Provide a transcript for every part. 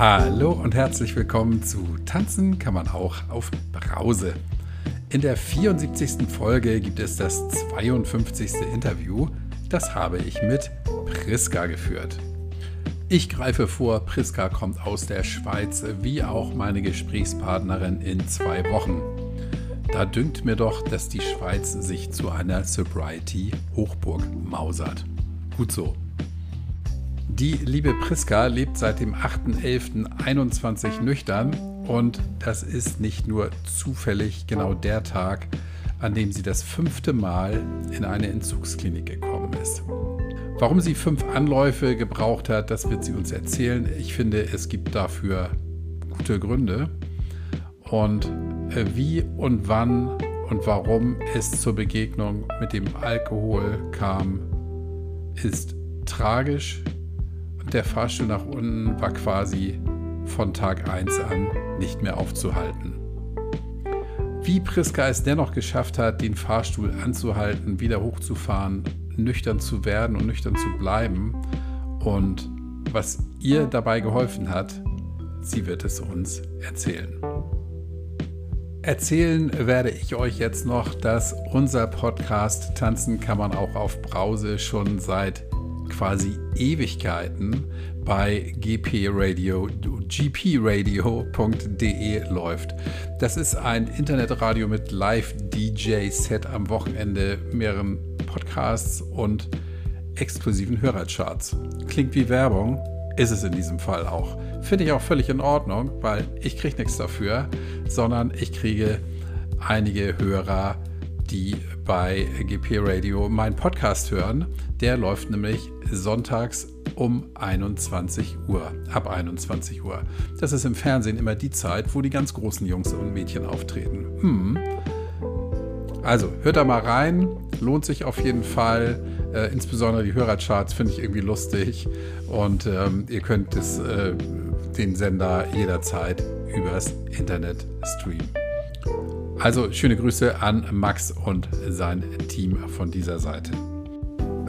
Hallo und herzlich willkommen zu Tanzen kann man auch auf Brause. In der 74. Folge gibt es das 52. Interview. Das habe ich mit Priska geführt. Ich greife vor, Priska kommt aus der Schweiz, wie auch meine Gesprächspartnerin in zwei Wochen. Da dünkt mir doch, dass die Schweiz sich zu einer Sobriety-Hochburg mausert. Gut so. Die liebe Priska lebt seit dem 8.11.21 nüchtern und das ist nicht nur zufällig genau der Tag, an dem sie das fünfte Mal in eine Entzugsklinik gekommen ist. Warum sie fünf Anläufe gebraucht hat, das wird sie uns erzählen. Ich finde, es gibt dafür gute Gründe. Und äh, wie und wann und warum es zur Begegnung mit dem Alkohol kam, ist tragisch. Der Fahrstuhl nach unten war quasi von Tag 1 an nicht mehr aufzuhalten. Wie Priska es dennoch geschafft hat, den Fahrstuhl anzuhalten, wieder hochzufahren, nüchtern zu werden und nüchtern zu bleiben und was ihr dabei geholfen hat, sie wird es uns erzählen. Erzählen werde ich euch jetzt noch, dass unser Podcast Tanzen kann man auch auf Brause schon seit quasi Ewigkeiten bei gpradio, gpradio.de läuft. Das ist ein Internetradio mit Live-DJ-Set am Wochenende, mehreren Podcasts und exklusiven Hörercharts. Klingt wie Werbung, ist es in diesem Fall auch. Finde ich auch völlig in Ordnung, weil ich kriege nichts dafür, sondern ich kriege einige Hörer, die bei GP Radio meinen Podcast hören. Der läuft nämlich sonntags um 21 Uhr, ab 21 Uhr. Das ist im Fernsehen immer die Zeit, wo die ganz großen Jungs und Mädchen auftreten. Hm. Also, hört da mal rein, lohnt sich auf jeden Fall. Äh, insbesondere die Hörercharts finde ich irgendwie lustig und ähm, ihr könnt das, äh, den Sender jederzeit übers Internet streamen. Also schöne Grüße an Max und sein Team von dieser Seite.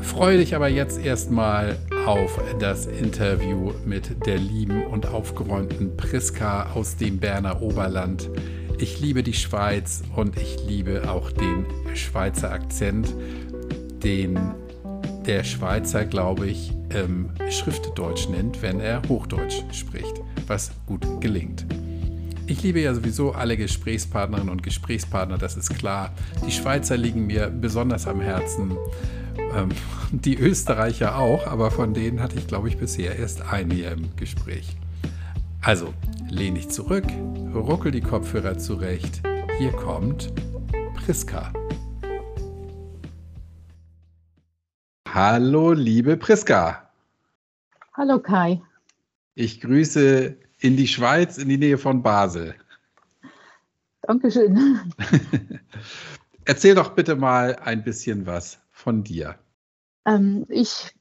Freue dich aber jetzt erstmal auf das Interview mit der lieben und aufgeräumten Priska aus dem Berner Oberland. Ich liebe die Schweiz und ich liebe auch den Schweizer Akzent, den der Schweizer, glaube ich, ähm, Schriftdeutsch nennt, wenn er Hochdeutsch spricht, was gut gelingt. Ich liebe ja sowieso alle Gesprächspartnerinnen und Gesprächspartner, das ist klar. Die Schweizer liegen mir besonders am Herzen. Ähm, die Österreicher auch, aber von denen hatte ich, glaube ich, bisher erst einen hier im Gespräch. Also, lehn dich zurück, ruckel die Kopfhörer zurecht. Hier kommt Priska. Hallo, liebe Priska. Hallo Kai. Ich grüße in die Schweiz, in die Nähe von Basel. Dankeschön. Erzähl doch bitte mal ein bisschen was von dir. Ähm, ich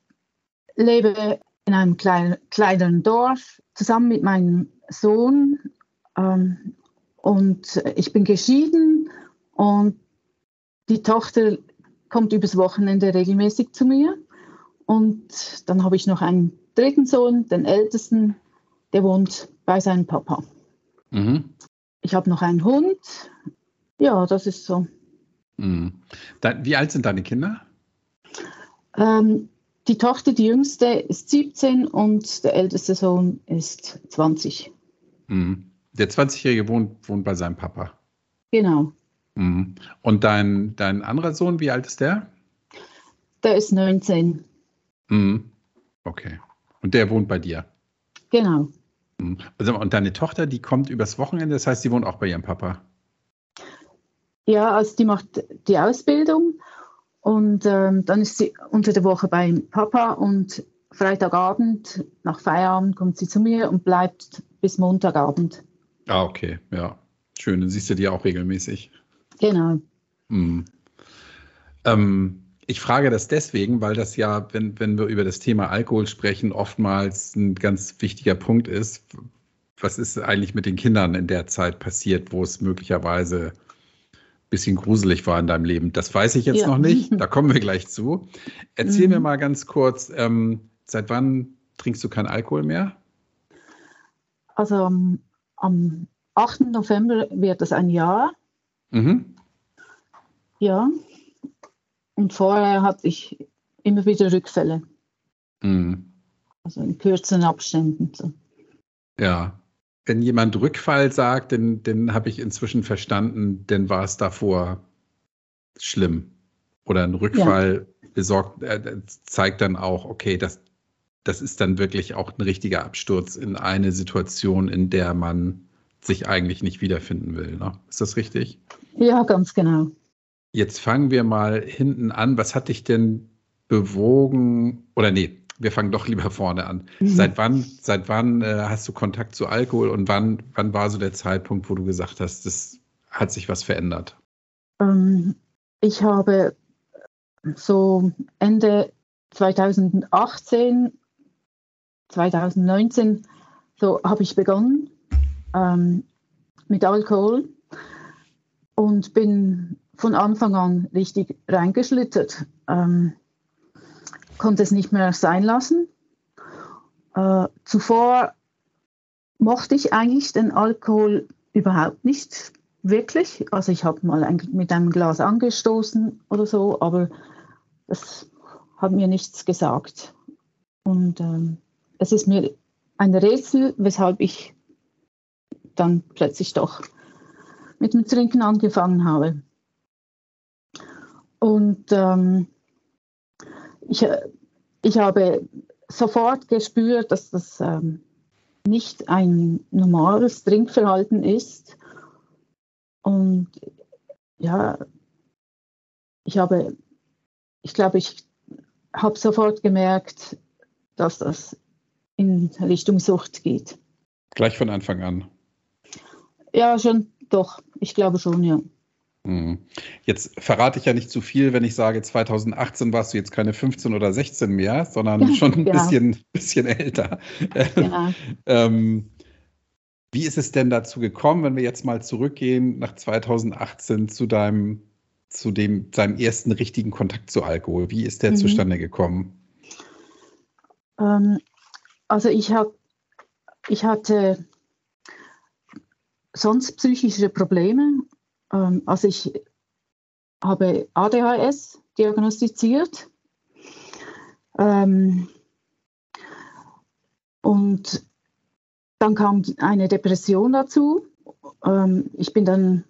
lebe in einem kleinen, kleinen Dorf zusammen mit meinem Sohn ähm, und ich bin geschieden und die Tochter kommt übers Wochenende regelmäßig zu mir. Und dann habe ich noch einen dritten Sohn, den ältesten, der wohnt bei seinem Papa. Mhm. Ich habe noch einen Hund. Ja, das ist so. Mhm. Da, wie alt sind deine Kinder? Ähm, die Tochter, die jüngste, ist 17 und der älteste Sohn ist 20. Mhm. Der 20-Jährige wohnt, wohnt bei seinem Papa. Genau. Mhm. Und dein, dein anderer Sohn, wie alt ist der? Der ist 19. Mhm. Okay. Und der wohnt bei dir? Genau. Mhm. Also, und deine Tochter, die kommt übers Wochenende, das heißt, sie wohnt auch bei ihrem Papa? Ja, also die macht die Ausbildung und ähm, dann ist sie unter der Woche beim Papa und Freitagabend nach Feierabend kommt sie zu mir und bleibt bis Montagabend. Ah, okay, ja. Schön, dann siehst du die auch regelmäßig. Genau. Hm. Ähm, ich frage das deswegen, weil das ja, wenn, wenn wir über das Thema Alkohol sprechen, oftmals ein ganz wichtiger Punkt ist. Was ist eigentlich mit den Kindern in der Zeit passiert, wo es möglicherweise ein bisschen gruselig war in deinem Leben? Das weiß ich jetzt ja. noch nicht. Da kommen wir gleich zu. Erzähl mhm. mir mal ganz kurz, ähm, seit wann trinkst du keinen Alkohol mehr? also am, am 8. November wird es ein Jahr. Mhm. Ja. Und vorher hatte ich immer wieder Rückfälle. Mhm. Also in kürzeren Abständen. So. Ja. Wenn jemand Rückfall sagt, dann, dann habe ich inzwischen verstanden, dann war es davor schlimm. Oder ein Rückfall ja. besorgt, äh, zeigt dann auch, okay, das, das ist dann wirklich auch ein richtiger Absturz in eine Situation, in der man sich eigentlich nicht wiederfinden will. Ne? Ist das richtig? Ja, ganz genau. Jetzt fangen wir mal hinten an. Was hat dich denn bewogen? Oder nee, wir fangen doch lieber vorne an. Mhm. Seit wann, seit wann äh, hast du Kontakt zu Alkohol und wann, wann war so der Zeitpunkt, wo du gesagt hast, das hat sich was verändert? Ähm, ich habe so Ende 2018, 2019, so habe ich begonnen ähm, mit Alkohol und bin von Anfang an richtig reingeschlittert. Ähm, konnte es nicht mehr sein lassen. Äh, zuvor mochte ich eigentlich den Alkohol überhaupt nicht wirklich. Also ich habe mal mit einem Glas angestoßen oder so, aber das hat mir nichts gesagt. Und ähm, es ist mir ein Rätsel, weshalb ich dann plötzlich doch mit dem Trinken angefangen habe. Und ähm, ich, ich habe sofort gespürt, dass das ähm, nicht ein normales Trinkverhalten ist. Und ja, ich habe, ich glaube, ich habe sofort gemerkt, dass das in Richtung Sucht geht. Gleich von Anfang an. Ja, schon, doch. Ich glaube schon, ja. Mhm. Jetzt verrate ich ja nicht zu viel, wenn ich sage, 2018 warst du jetzt keine 15 oder 16 mehr, sondern schon ein genau. bisschen, bisschen älter. Genau. ähm, wie ist es denn dazu gekommen, wenn wir jetzt mal zurückgehen nach 2018 zu deinem, zu dem, seinem ersten richtigen Kontakt zu Alkohol? Wie ist der mhm. zustande gekommen? Ähm, also ich, hab, ich hatte sonst psychische Probleme. Ähm, also ich habe ADHS diagnostiziert. Ähm, und dann kam eine Depression dazu. Ähm, ich bin dann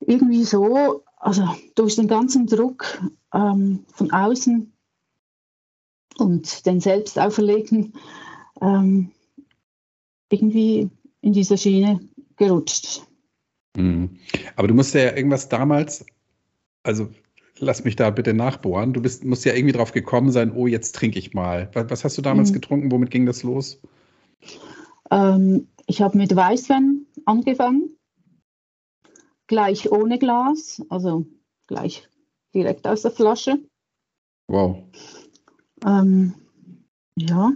irgendwie so, also durch den ganzen Druck ähm, von außen und den selbst auferlegten, ähm, irgendwie in dieser Schiene gerutscht. Mhm. Aber du musst ja irgendwas damals, also lass mich da bitte nachbohren, du bist, musst ja irgendwie drauf gekommen sein, oh, jetzt trinke ich mal. Was, was hast du damals mhm. getrunken? Womit ging das los? Ähm, ich habe mit Weißwein angefangen, gleich ohne Glas, also gleich direkt aus der Flasche. Wow. Ähm, ja,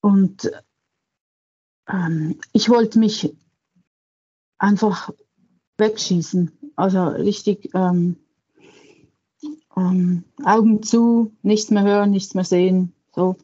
und ähm, ich wollte mich einfach wegschießen. Also richtig ähm, ähm, Augen zu, nichts mehr hören, nichts mehr sehen. So.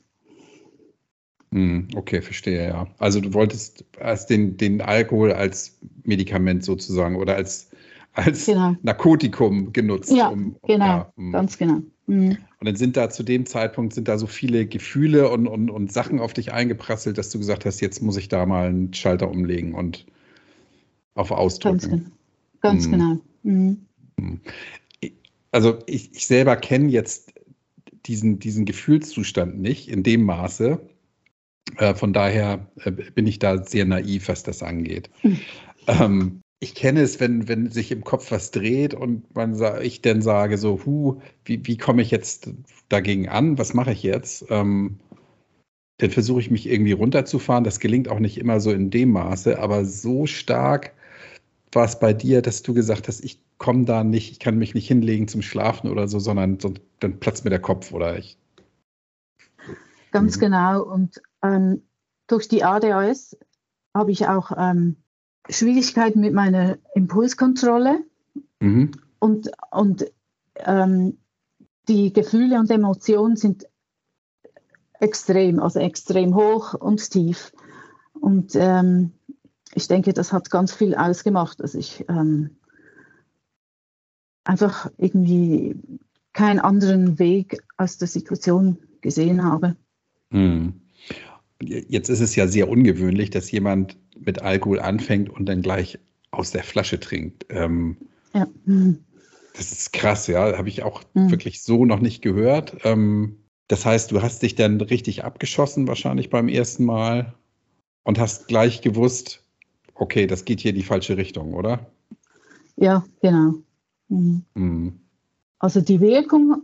Hm, okay, verstehe, ja. Also du wolltest als den, den Alkohol als Medikament sozusagen oder als, als genau. Narkotikum genutzt. Ja, um, genau, ja, um, ganz genau. Mhm. Und dann sind da zu dem Zeitpunkt sind da so viele Gefühle und, und, und Sachen auf dich eingeprasselt, dass du gesagt hast, jetzt muss ich da mal einen Schalter umlegen und auf Ausdrücken. Ganz, mhm. genau. Mhm. Also ich, ich selber kenne jetzt diesen, diesen Gefühlszustand nicht in dem Maße. Äh, von daher äh, bin ich da sehr naiv, was das angeht. Mhm. Ähm, ich kenne es, wenn, wenn sich im Kopf was dreht und man ich dann sage so, hu, wie, wie komme ich jetzt dagegen an? Was mache ich jetzt? Ähm, dann versuche ich mich irgendwie runterzufahren. Das gelingt auch nicht immer so in dem Maße, aber so stark war es bei dir, dass du gesagt hast, ich komme da nicht, ich kann mich nicht hinlegen zum Schlafen oder so, sondern so, dann platzt mir der Kopf oder ich. Ganz mhm. genau. Und ähm, durch die ADHS habe ich auch ähm, Schwierigkeiten mit meiner Impulskontrolle mhm. und, und ähm, die Gefühle und Emotionen sind extrem, also extrem hoch und tief. Und ähm, ich denke, das hat ganz viel ausgemacht, dass ich ähm, einfach irgendwie keinen anderen Weg aus der Situation gesehen habe. Hm. Jetzt ist es ja sehr ungewöhnlich, dass jemand mit Alkohol anfängt und dann gleich aus der Flasche trinkt. Ähm, ja. Das ist krass, ja. Habe ich auch hm. wirklich so noch nicht gehört. Ähm, das heißt, du hast dich dann richtig abgeschossen, wahrscheinlich beim ersten Mal, und hast gleich gewusst, okay, das geht hier in die falsche Richtung, oder? Ja, genau. Mhm. Mhm. Also die Wirkung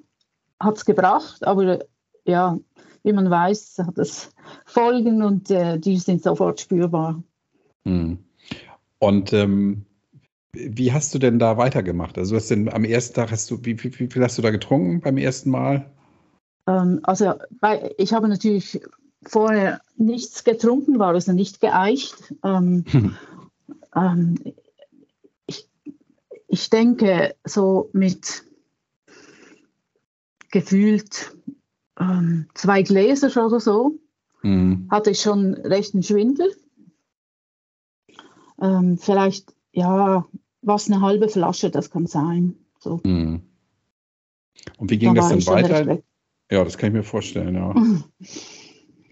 hat es gebracht, aber ja, wie man weiß, hat es Folgen und äh, die sind sofort spürbar. Mhm. Und ähm, wie hast du denn da weitergemacht? Also hast denn am ersten Tag hast du, wie, wie, wie viel hast du da getrunken beim ersten Mal? Ähm, also ich habe natürlich vorher nichts getrunken, war also nicht geeicht. Ähm, ähm, ich, ich denke, so mit gefühlt ähm, zwei Gläser oder so mhm. hatte ich schon recht einen Schwindel. Ähm, vielleicht, ja, was eine halbe Flasche, das kann sein. So. Mhm. Und wie ging da das dann weiter? Ja, das kann ich mir vorstellen, ja.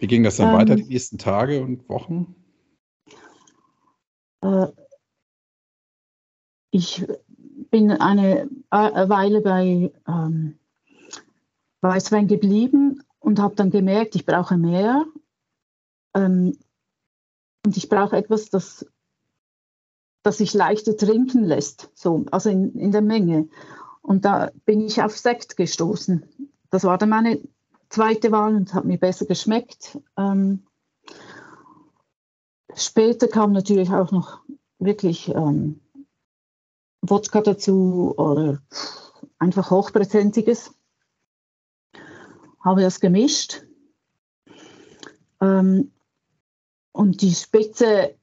Wie ging das dann ähm, weiter die nächsten Tage und Wochen? Äh, ich bin eine Weile bei ähm, Weißwein geblieben und habe dann gemerkt, ich brauche mehr. Ähm, und ich brauche etwas, das, das sich leichter trinken lässt, so, also in, in der Menge. Und da bin ich auf Sekt gestoßen. Das war dann meine zweite Wahl und hat mir besser geschmeckt. Ähm, später kam natürlich auch noch wirklich ähm, Wodka dazu oder einfach hochprozentiges. Habe das gemischt. Ähm, und die Spitze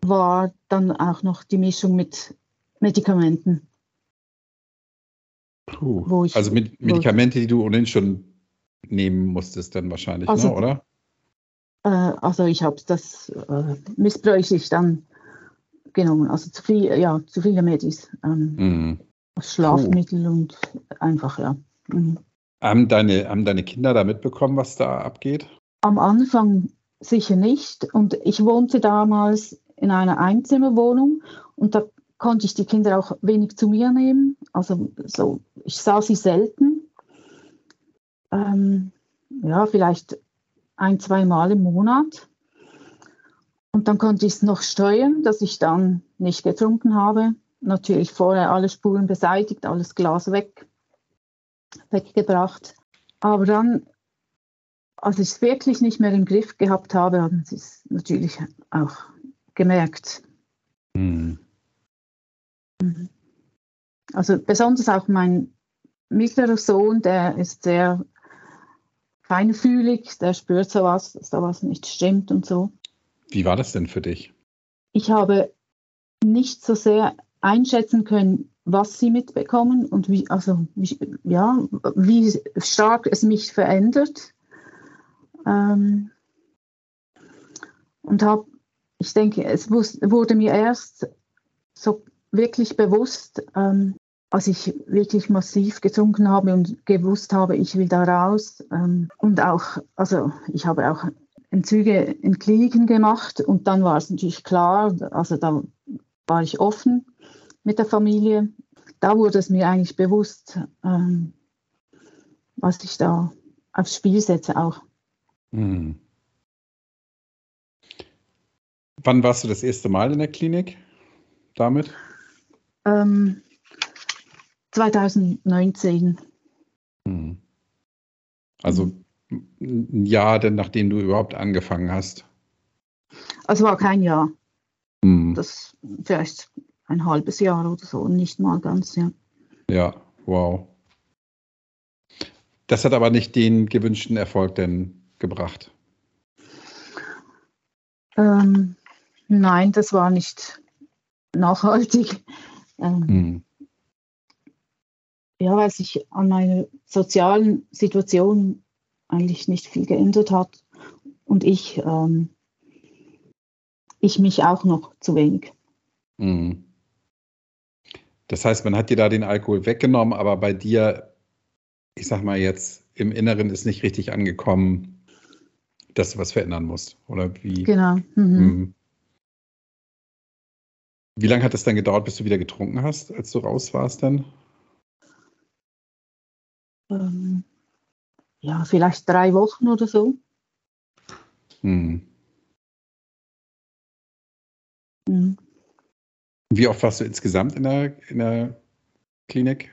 war dann auch noch die Mischung mit Medikamenten. Puh. Also mit Medikamente, die du ohnehin schon nehmen musstest dann wahrscheinlich, also, ne, oder? Äh, also ich habe das äh, missbräuchlich dann genommen. Also zu viel, ja, zu viele Medis. Ähm, mhm. Schlafmittel Puh. und einfach, ja. Mhm. Haben, deine, haben deine Kinder da mitbekommen, was da abgeht? Am Anfang sicher nicht. Und ich wohnte damals in einer Einzimmerwohnung und da konnte ich die Kinder auch wenig zu mir nehmen. Also so, ich sah sie selten ähm, ja, vielleicht ein, zwei Mal im Monat. Und dann konnte ich es noch steuern, dass ich dann nicht getrunken habe. Natürlich vorher alle Spuren beseitigt, alles Glas weg, weggebracht. Aber dann, als ich es wirklich nicht mehr im Griff gehabt habe, haben sie es natürlich auch gemerkt. Mhm. Also besonders auch mein mittlerer Sohn, der ist sehr feinfühlig, der spürt sowas, dass da was nicht stimmt und so. Wie war das denn für dich? Ich habe nicht so sehr einschätzen können, was sie mitbekommen und wie, also, wie, ja, wie stark es mich verändert. Ähm, und habe, ich denke, es wurde mir erst so wirklich bewusst, ähm, als ich wirklich massiv getrunken habe und gewusst habe, ich will da raus. Ähm, und auch, also ich habe auch Entzüge in Kliniken gemacht und dann war es natürlich klar, also da war ich offen mit der Familie. Da wurde es mir eigentlich bewusst, ähm, was ich da aufs Spiel setze auch. Hm. Wann warst du das erste Mal in der Klinik damit? Ähm, 2019. Hm. Also ein Jahr, denn nachdem du überhaupt angefangen hast. Also war kein Jahr. Hm. Das vielleicht ein halbes Jahr oder so, nicht mal ganz, ja. Ja, wow. Das hat aber nicht den gewünschten Erfolg denn gebracht. Ähm, nein, das war nicht nachhaltig. Ähm, hm ja, weil sich an meiner sozialen Situation eigentlich nicht viel geändert hat und ich ähm, ich mich auch noch zu wenig. Mhm. Das heißt, man hat dir da den Alkohol weggenommen, aber bei dir, ich sag mal jetzt, im Inneren ist nicht richtig angekommen, dass du was verändern musst, oder wie? Genau. Mhm. Mhm. Wie lange hat es dann gedauert, bis du wieder getrunken hast, als du raus warst dann? Ähm, ja, vielleicht drei Wochen oder so. Hm. Mhm. Wie oft warst du insgesamt in der, in der Klinik?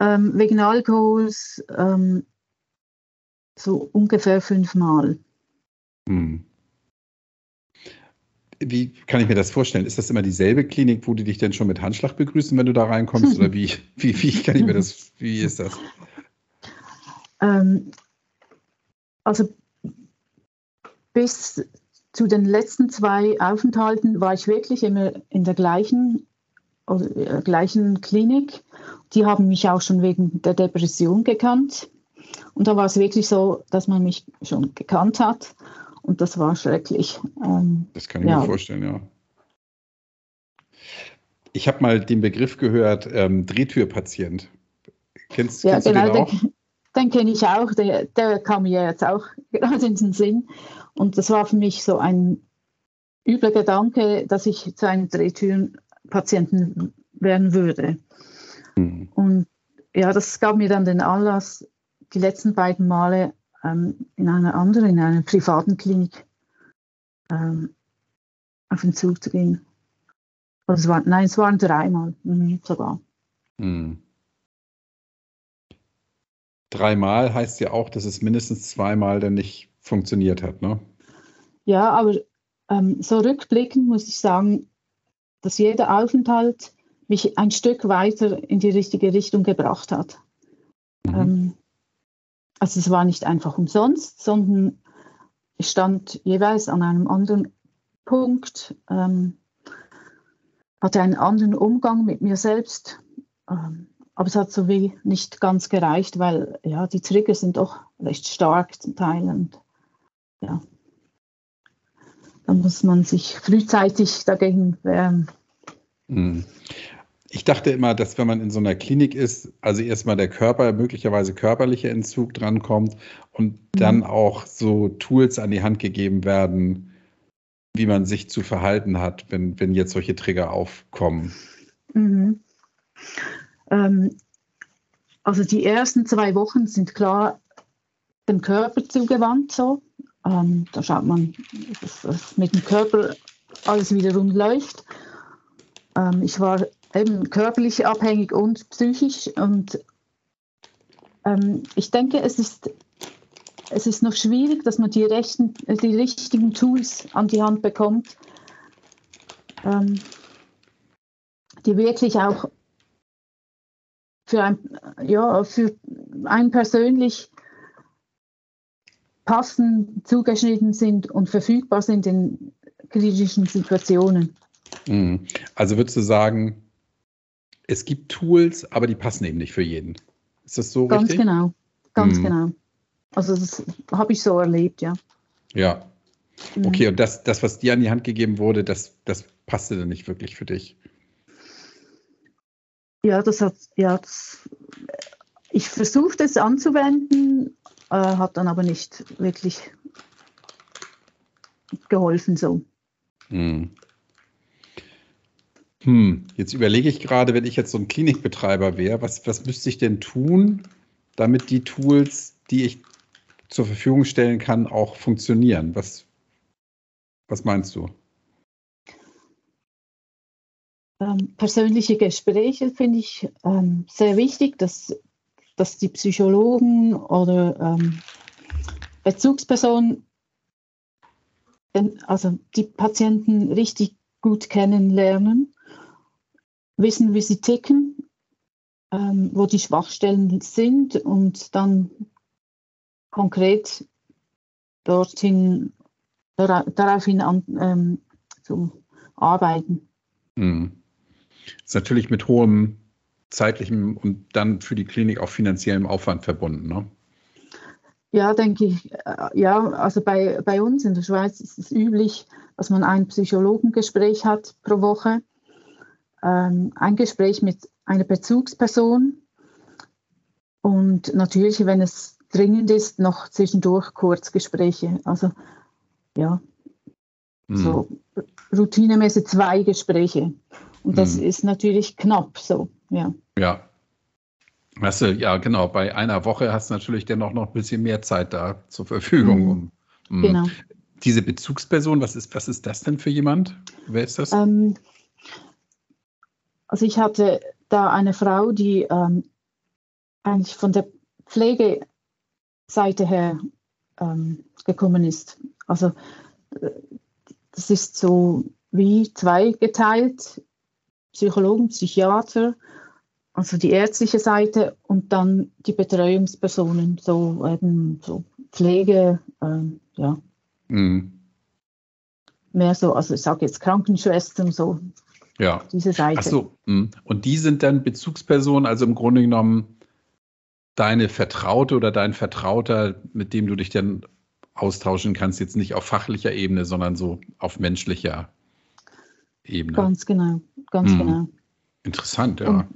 Ähm, wegen Alkohols ähm, so ungefähr fünfmal. Hm. Wie kann ich mir das vorstellen? Ist das immer dieselbe Klinik, wo die dich denn schon mit Handschlag begrüßen, wenn du da reinkommst? Oder wie, wie, wie kann ich mir das, wie ist das? Ähm, also bis zu den letzten zwei Aufenthalten war ich wirklich immer in der gleichen, äh, gleichen Klinik. Die haben mich auch schon wegen der Depression gekannt. Und da war es wirklich so, dass man mich schon gekannt hat. Und das war schrecklich. Ähm, das kann ich ja. mir vorstellen, ja. Ich habe mal den Begriff gehört, ähm, Drehtürpatient. Kennst, ja, kennst genau, du den auch? Den, den kenne ich auch. Der, der kam mir jetzt auch gerade in den Sinn. Und das war für mich so ein übler Gedanke, dass ich zu einem Drehtürenpatienten werden würde. Mhm. Und ja, das gab mir dann den Anlass, die letzten beiden Male ähm, in einer anderen, in einer privaten Klinik ähm, auf den Zug zu gehen. Also es war, nein, es waren dreimal mhm, sogar. Mhm. Dreimal heißt ja auch, dass es mindestens zweimal dann nicht funktioniert hat, ne? Ja, aber ähm, so rückblickend muss ich sagen, dass jeder Aufenthalt mich ein Stück weiter in die richtige Richtung gebracht hat. Mhm. Ähm, also es war nicht einfach umsonst, sondern ich stand jeweils an einem anderen Punkt, ähm, hatte einen anderen Umgang mit mir selbst. Ähm, aber es hat so wie nicht ganz gereicht, weil ja, die Trigger sind doch recht stark zum Teil. Und ja, da muss man sich frühzeitig dagegen wehren. Hm. Ich dachte immer, dass wenn man in so einer Klinik ist, also erstmal der Körper, möglicherweise körperlicher Entzug drankommt und mhm. dann auch so Tools an die Hand gegeben werden, wie man sich zu verhalten hat, wenn, wenn jetzt solche Trigger aufkommen. Mhm. Ähm, also die ersten zwei Wochen sind klar dem Körper zugewandt so. Ähm, da schaut man, dass, dass, mit dem Körper alles wieder rund läuft. Ähm, ich war eben körperlich abhängig und psychisch und ähm, ich denke, es ist, es ist noch schwierig, dass man die, rechten, die richtigen Tools an die Hand bekommt, ähm, die wirklich auch für, ein, ja, für einen persönlich passend zugeschnitten sind und verfügbar sind in kritischen Situationen. Mhm. Also würdest du sagen, es gibt Tools, aber die passen eben nicht für jeden. Ist das so ganz richtig? Ganz genau, ganz mhm. genau. Also das habe ich so erlebt, ja. Ja. Mhm. Okay, und das, das, was dir an die Hand gegeben wurde, das, das passte dann nicht wirklich für dich. Ja, das hat, ja, das, ich versuchte es anzuwenden, äh, hat dann aber nicht wirklich geholfen so. Hm. Hm, jetzt überlege ich gerade, wenn ich jetzt so ein Klinikbetreiber wäre, was, was müsste ich denn tun, damit die Tools, die ich zur Verfügung stellen kann, auch funktionieren? Was, was meinst du? Ähm, persönliche Gespräche finde ich ähm, sehr wichtig, dass, dass die Psychologen oder ähm, Bezugspersonen also die Patienten richtig gut kennenlernen, wissen, wie sie ticken, ähm, wo die Schwachstellen sind und dann konkret dorthin, daraufhin an, ähm, zu arbeiten. Mhm ist natürlich mit hohem zeitlichem und dann für die Klinik auch finanziellem Aufwand verbunden. Ne? Ja, denke ich. Äh, ja, also bei, bei uns in der Schweiz ist es üblich, dass man ein Psychologengespräch hat pro Woche, ähm, ein Gespräch mit einer Bezugsperson und natürlich, wenn es dringend ist, noch zwischendurch Kurzgespräche. Also ja, mhm. so routinemäßig zwei Gespräche. Und das mhm. ist natürlich knapp so, ja. Ja. Weißt du, ja, genau, bei einer Woche hast du natürlich dennoch noch ein bisschen mehr Zeit da zur Verfügung. Mhm. Genau. Diese Bezugsperson, was ist, was ist das denn für jemand? Wer ist das? Ähm, also ich hatte da eine Frau, die ähm, eigentlich von der Pflegeseite her ähm, gekommen ist. Also äh, das ist so wie zweigeteilt, Psychologen, Psychiater, also die ärztliche Seite und dann die Betreuungspersonen, so eben so Pflege, ähm, ja. Mhm. Mehr so, also ich sage jetzt Krankenschwestern, so ja. diese Seite. Ach so, hm. und die sind dann Bezugspersonen, also im Grunde genommen deine Vertraute oder dein Vertrauter, mit dem du dich dann austauschen kannst, jetzt nicht auf fachlicher Ebene, sondern so auf menschlicher Ebene. Ganz genau, ganz hm. genau. Interessant, ja. Und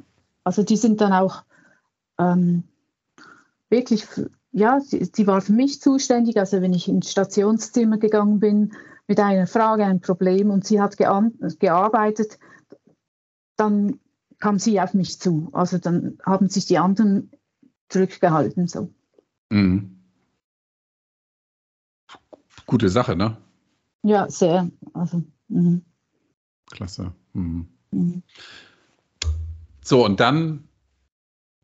also die sind dann auch ähm, wirklich, ja, sie, sie, war für mich zuständig. Also wenn ich ins Stationszimmer gegangen bin mit einer Frage, einem Problem und sie hat gearbeitet, dann kam sie auf mich zu. Also dann haben sich die anderen zurückgehalten. So. Mhm. Gute Sache, ne? Ja, sehr. Also, mh. Klasse. Mhm. Mhm. So, und dann,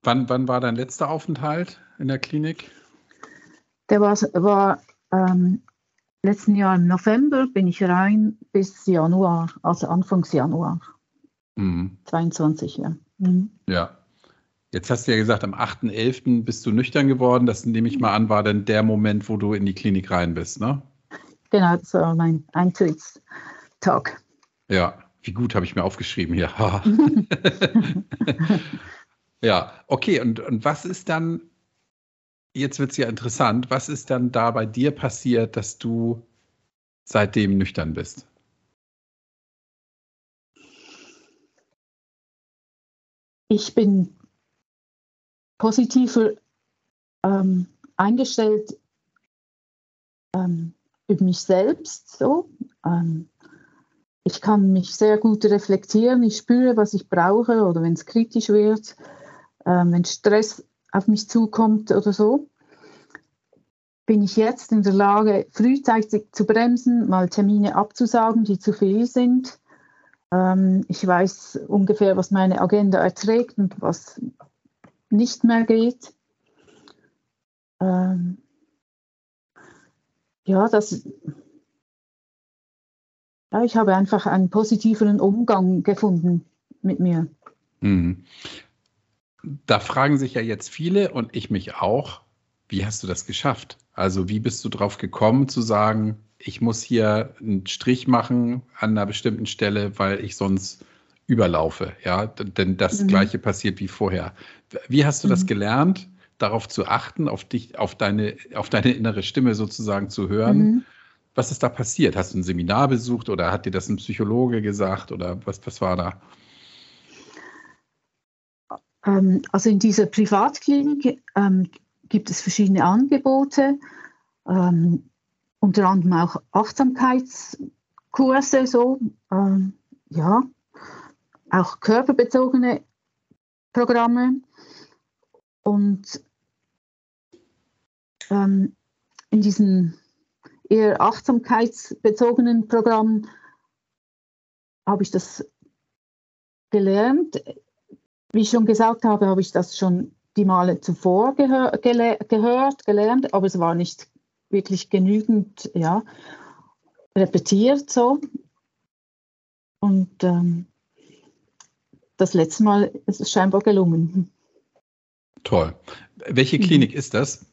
wann, wann war dein letzter Aufenthalt in der Klinik? Der war, war ähm, letzten Jahr im November, bin ich rein bis Januar, also Anfangs Januar. Mhm. 22, ja. Mhm. Ja. Jetzt hast du ja gesagt, am 8.11. bist du nüchtern geworden. Das nehme ich mal an, war dann der Moment, wo du in die Klinik rein bist, ne? Genau, das war mein Eintrittstag. Ja, wie gut habe ich mir aufgeschrieben hier. ja, okay. Und, und was ist dann, jetzt wird es ja interessant, was ist dann da bei dir passiert, dass du seitdem nüchtern bist? Ich bin positiver ähm, eingestellt ähm, über mich selbst. So. Ähm, ich kann mich sehr gut reflektieren. Ich spüre, was ich brauche oder wenn es kritisch wird, ähm, wenn Stress auf mich zukommt oder so. Bin ich jetzt in der Lage, frühzeitig zu bremsen, mal Termine abzusagen, die zu viel sind. Ähm, ich weiß ungefähr, was meine Agenda erträgt und was nicht mehr geht. Ähm, ja, das, ja, ich habe einfach einen positiveren Umgang gefunden mit mir. Mhm. Da fragen sich ja jetzt viele und ich mich auch, wie hast du das geschafft? Also wie bist du drauf gekommen zu sagen, ich muss hier einen Strich machen an einer bestimmten Stelle, weil ich sonst überlaufe, ja, denn das mhm. gleiche passiert wie vorher. Wie hast du mhm. das gelernt, darauf zu achten, auf dich, auf deine, auf deine innere Stimme sozusagen zu hören? Mhm. Was ist da passiert? Hast du ein Seminar besucht oder hat dir das ein Psychologe gesagt oder was, was war da? Ähm, also in dieser Privatklinik ähm, gibt es verschiedene Angebote, ähm, unter anderem auch Achtsamkeitskurse, so, ähm, ja, auch körperbezogene Programme. Und ähm, in diesen eher achtsamkeitsbezogenen Programmen habe ich das gelernt. Wie ich schon gesagt habe, habe ich das schon die Male zuvor gehör, gele gehört, gelernt, aber es war nicht wirklich genügend ja, repetiert so. Und ähm, das letzte Mal ist es scheinbar gelungen. Toll. Welche mhm. Klinik ist das,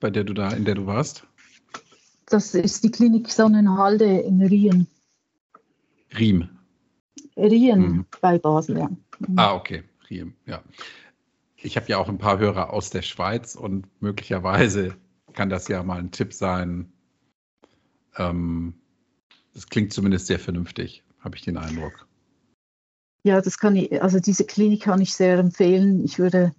bei der du da, in der du warst? Das ist die Klinik Sonnenhalde in Rien. Riem. Rien mhm. bei Basel, ja. Mhm. Ah, okay. Riem, ja. Ich habe ja auch ein paar Hörer aus der Schweiz und möglicherweise kann das ja mal ein Tipp sein, ähm, Das klingt zumindest sehr vernünftig, habe ich den Eindruck. Ja, das kann ich, also diese Klinik kann ich sehr empfehlen. Ich würde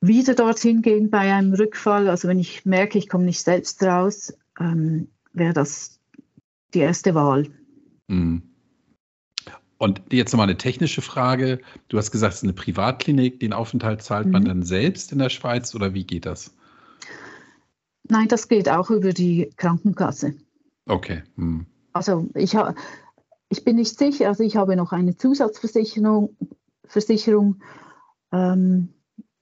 wieder dorthin gehen bei einem Rückfall. Also wenn ich merke, ich komme nicht selbst raus, ähm, wäre das die erste Wahl. Mhm. Und jetzt nochmal eine technische Frage. Du hast gesagt, es ist eine Privatklinik. Den Aufenthalt zahlt mhm. man dann selbst in der Schweiz oder wie geht das? Nein, das geht auch über die Krankenkasse. Okay. Mhm. Also ich, ich bin nicht sicher, also ich habe noch eine Zusatzversicherung, Versicherung, ähm,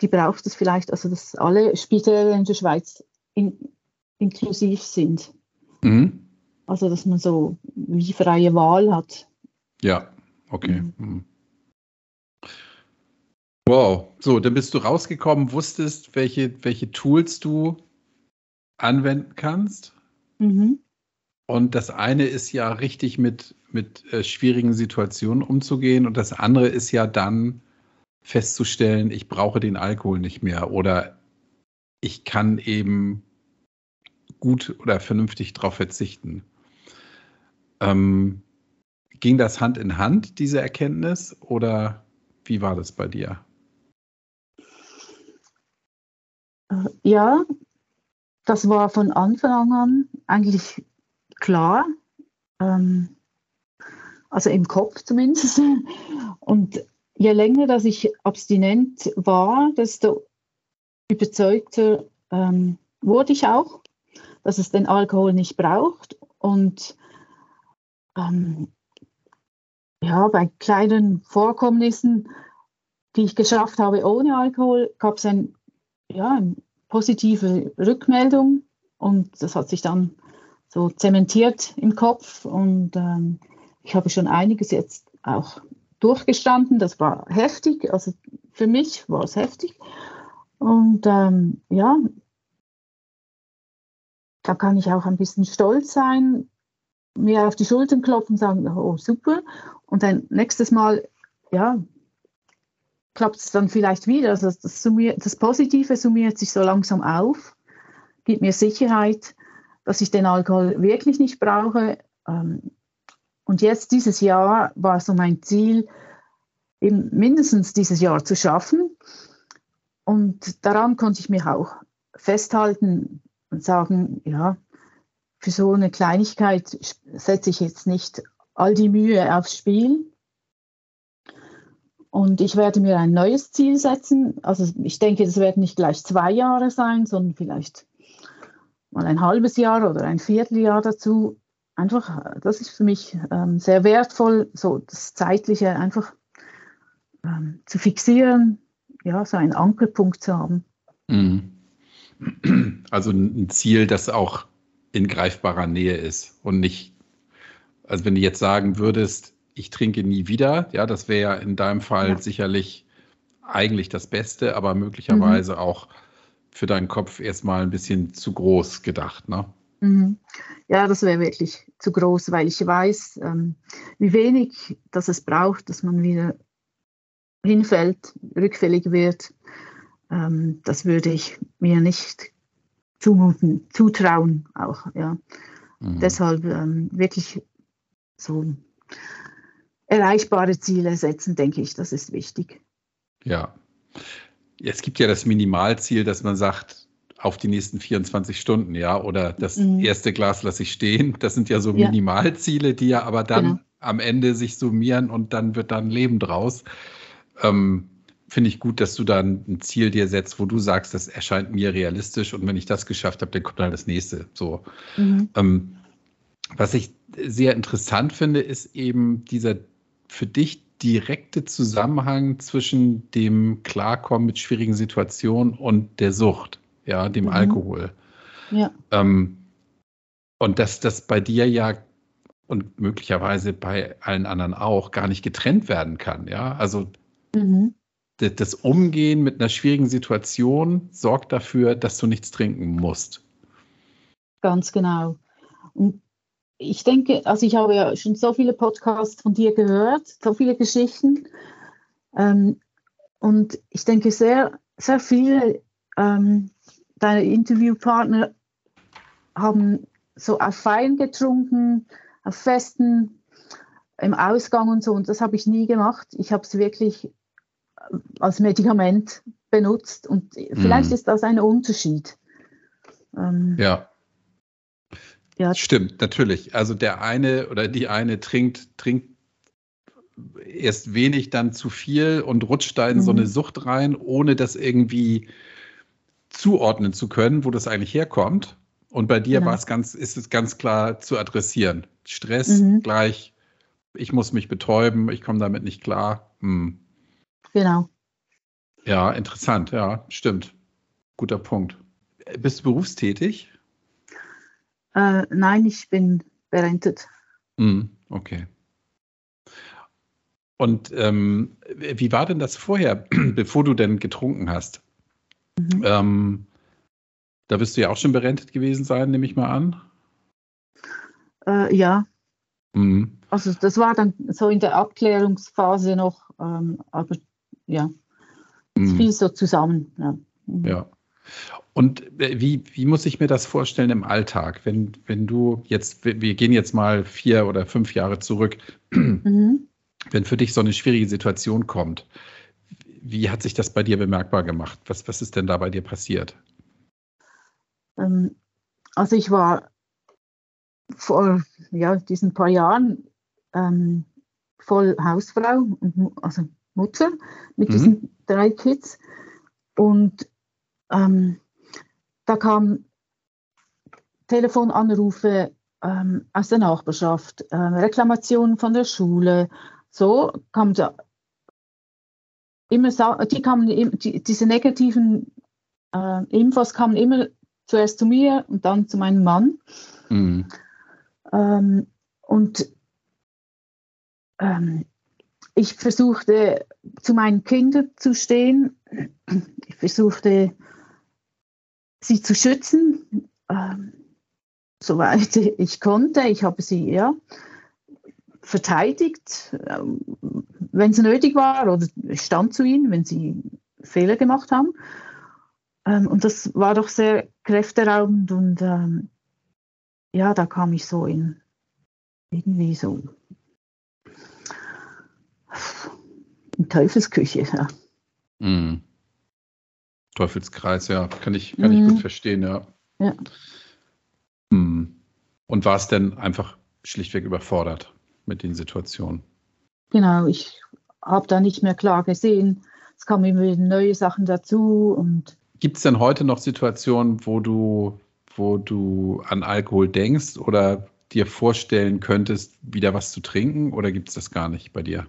die braucht es vielleicht, also dass alle Spitäler in der Schweiz in, inklusiv sind. Mhm. Also dass man so wie freie Wahl hat. Ja, okay. Mhm. mhm. Wow, so, dann bist du rausgekommen, wusstest, welche, welche Tools du anwenden kannst. Mhm. Und das eine ist ja richtig mit, mit äh, schwierigen Situationen umzugehen und das andere ist ja dann festzustellen, ich brauche den Alkohol nicht mehr oder ich kann eben gut oder vernünftig darauf verzichten. Ähm, ging das Hand in Hand, diese Erkenntnis, oder wie war das bei dir? Äh, ja, das war von Anfang an eigentlich klar, ähm, also im Kopf zumindest. Und je länger, dass ich abstinent war, desto überzeugter ähm, wurde ich auch, dass es den Alkohol nicht braucht. Und ähm, ja, bei kleinen Vorkommnissen, die ich geschafft habe ohne Alkohol, gab es ein, ja, eine positive Rückmeldung und das hat sich dann so zementiert im Kopf und ähm, ich habe schon einiges jetzt auch durchgestanden. Das war heftig, also für mich war es heftig. Und ähm, ja, da kann ich auch ein bisschen stolz sein, mir auf die Schultern klopfen und sagen, oh super. Und dann nächstes Mal, ja, klappt es dann vielleicht wieder. Also das, summiert, das Positive summiert sich so langsam auf, gibt mir Sicherheit, dass ich den Alkohol wirklich nicht brauche. Ähm, und jetzt dieses Jahr war so mein Ziel, eben mindestens dieses Jahr zu schaffen. Und daran konnte ich mich auch festhalten und sagen, ja, für so eine Kleinigkeit setze ich jetzt nicht all die Mühe aufs Spiel. Und ich werde mir ein neues Ziel setzen. Also ich denke, das werden nicht gleich zwei Jahre sein, sondern vielleicht mal ein halbes Jahr oder ein Vierteljahr dazu einfach, das ist für mich ähm, sehr wertvoll, so das Zeitliche einfach ähm, zu fixieren, ja, so einen Ankerpunkt zu haben. Mhm. Also ein Ziel, das auch in greifbarer Nähe ist und nicht, also wenn du jetzt sagen würdest, ich trinke nie wieder, ja, das wäre ja in deinem Fall ja. sicherlich eigentlich das Beste, aber möglicherweise mhm. auch für deinen Kopf erstmal ein bisschen zu groß gedacht, ne? Mhm. Ja, das wäre wirklich zu groß, weil ich weiß, ähm, wie wenig das es braucht, dass man wieder hinfällt, rückfällig wird. Ähm, das würde ich mir nicht zumuten, zutrauen auch. Ja. Mhm. Deshalb ähm, wirklich so erreichbare Ziele setzen, denke ich, das ist wichtig. Ja. Es gibt ja das Minimalziel, dass man sagt, auf die nächsten 24 Stunden, ja, oder das mhm. erste Glas lasse ich stehen. Das sind ja so ja. Minimalziele, die ja aber dann genau. am Ende sich summieren und dann wird dann Leben draus. Ähm, Finde ich gut, dass du dann ein Ziel dir setzt, wo du sagst, das erscheint mir realistisch und wenn ich das geschafft habe, dann kommt dann das nächste. So. Mhm. Ähm, was ich sehr interessant finde, ist eben dieser für dich direkte Zusammenhang zwischen dem Klarkommen mit schwierigen Situationen und der Sucht ja, dem mhm. Alkohol. Ja. Ähm, und dass das bei dir ja und möglicherweise bei allen anderen auch gar nicht getrennt werden kann, ja. Also mhm. das Umgehen mit einer schwierigen Situation sorgt dafür, dass du nichts trinken musst. Ganz genau. Und ich denke, also ich habe ja schon so viele Podcasts von dir gehört, so viele Geschichten. Ähm, und ich denke, sehr, sehr viele ähm, deine Interviewpartner haben so auf Feiern getrunken, auf Festen, im Ausgang und so. Und das habe ich nie gemacht. Ich habe es wirklich äh, als Medikament benutzt. Und vielleicht mhm. ist das ein Unterschied. Ähm, ja. Ja. Stimmt, natürlich. Also der eine oder die eine trinkt, trinkt erst wenig, dann zu viel und rutscht da in mhm. so eine Sucht rein, ohne das irgendwie zuordnen zu können, wo das eigentlich herkommt. Und bei dir genau. war es ganz, ist es ganz klar zu adressieren. Stress mhm. gleich, ich muss mich betäuben, ich komme damit nicht klar. Hm. Genau. Ja, interessant, ja, stimmt. Guter Punkt. Bist du berufstätig? Äh, nein, ich bin berentet. Mm, okay. Und ähm, wie war denn das vorher, bevor du denn getrunken hast? Mhm. Ähm, da wirst du ja auch schon berentet gewesen sein, nehme ich mal an. Äh, ja. Mhm. Also das war dann so in der Abklärungsphase noch, ähm, aber ja, mhm. viel so zusammen. Ja. Mhm. ja. Und wie, wie muss ich mir das vorstellen im Alltag, wenn, wenn du jetzt, wir gehen jetzt mal vier oder fünf Jahre zurück, mhm. wenn für dich so eine schwierige Situation kommt, wie hat sich das bei dir bemerkbar gemacht? Was, was ist denn da bei dir passiert? Ähm, also ich war vor ja, diesen paar Jahren ähm, voll Hausfrau, also Mutter mit mhm. diesen drei Kids. Und ähm, da kamen Telefonanrufe ähm, aus der Nachbarschaft, äh, Reklamationen von der Schule. So kam da immer, die kamen, die, diese negativen äh, Infos kamen immer zuerst zu mir und dann zu meinem Mann. Mhm. Ähm, und ähm, ich versuchte zu meinen Kindern zu stehen. Ich versuchte sie zu schützen, ähm, soweit ich konnte. Ich habe sie ja verteidigt, ähm, wenn es nötig war, oder stand zu ihnen, wenn sie Fehler gemacht haben. Ähm, und das war doch sehr kräfteraubend und ähm, ja, da kam ich so in irgendwie so in Teufelsküche. Ja. Mm. Teufelskreis, ja, kann ich, kann mm. ich gut mhm. verstehen, ja. ja. Mm. Und war es denn einfach schlichtweg überfordert mit den Situationen? Genau, ich habe da nicht mehr klar gesehen. Es kamen immer wieder neue Sachen dazu und Gibt es denn heute noch Situationen, wo du, wo du an Alkohol denkst oder dir vorstellen könntest, wieder was zu trinken oder gibt es das gar nicht bei dir?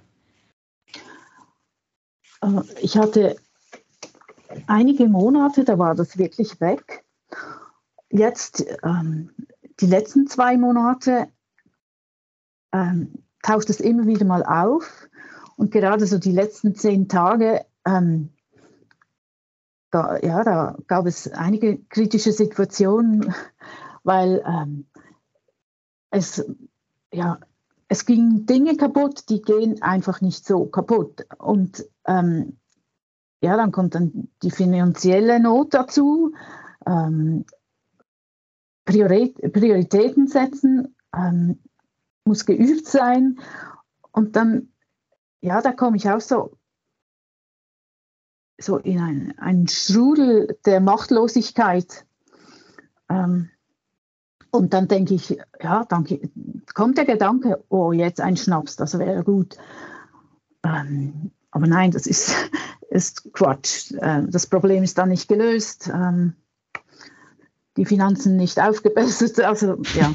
Äh, ich hatte einige Monate, da war das wirklich weg. Jetzt, ähm, die letzten zwei Monate, ähm, taucht es immer wieder mal auf. Und gerade so die letzten zehn Tage ähm, da, ja, da gab es einige kritische Situationen, weil ähm, es, ja, es gingen Dinge kaputt, die gehen einfach nicht so kaputt. Und ähm, ja, dann kommt dann die finanzielle Not dazu, ähm, Priorit Prioritäten setzen, ähm, muss geübt sein. Und dann, ja, da komme ich auch so so in einen, einen Strudel der Machtlosigkeit. Ähm, und dann denke ich, ja, dann kommt der Gedanke, oh, jetzt ein Schnaps, das wäre gut. Ähm, aber nein, das ist, ist Quatsch. Äh, das Problem ist dann nicht gelöst. Ähm, die Finanzen nicht aufgebessert. Also, ja.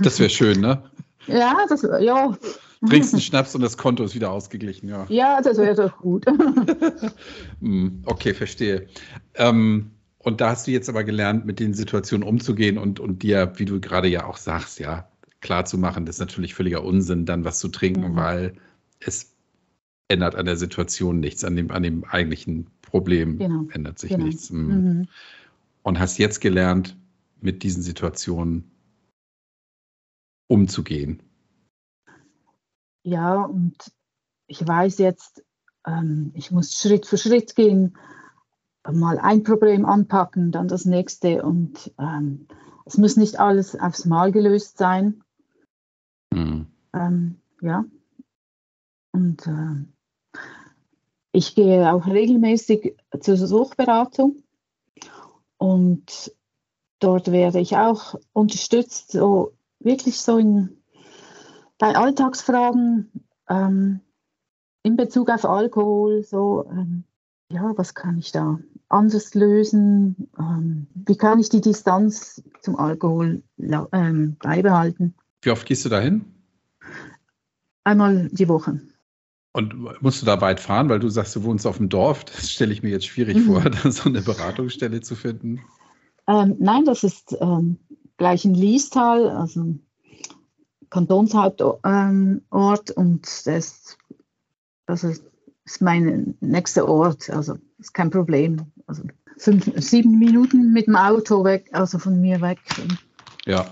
Das wäre schön, ne? Ja, das, ja, Trinkst einen Schnaps und das Konto ist wieder ausgeglichen, ja. Ja, das wäre doch gut. Hm, okay, verstehe. Ähm, und da hast du jetzt aber gelernt, mit den Situationen umzugehen und, und dir, wie du gerade ja auch sagst, ja, klar zu machen, das ist natürlich völliger Unsinn, dann was zu trinken, mhm. weil es ändert an der Situation nichts, an dem, an dem eigentlichen Problem genau. ändert sich genau. nichts. Hm. Mhm. Und hast jetzt gelernt, mit diesen Situationen umzugehen ja, und ich weiß jetzt, ähm, ich muss Schritt für Schritt gehen, mal ein Problem anpacken, dann das nächste und ähm, es muss nicht alles aufs Mal gelöst sein. Mhm. Ähm, ja. Und äh, ich gehe auch regelmäßig zur Suchberatung und dort werde ich auch unterstützt, so wirklich so in, bei Alltagsfragen ähm, in Bezug auf Alkohol, so ähm, ja, was kann ich da anders lösen? Ähm, wie kann ich die Distanz zum Alkohol ähm, beibehalten? Wie oft gehst du dahin? Einmal die Woche. Und musst du da weit fahren, weil du sagst, du wohnst auf dem Dorf? Das stelle ich mir jetzt schwierig mhm. vor, da so eine Beratungsstelle zu finden. Ähm, nein, das ist ähm, gleich in Liestal, also Kantonshauptort ähm, und das, das ist mein nächster Ort, also ist kein Problem. Also fünf, sieben Minuten mit dem Auto weg, also von mir weg. Ja.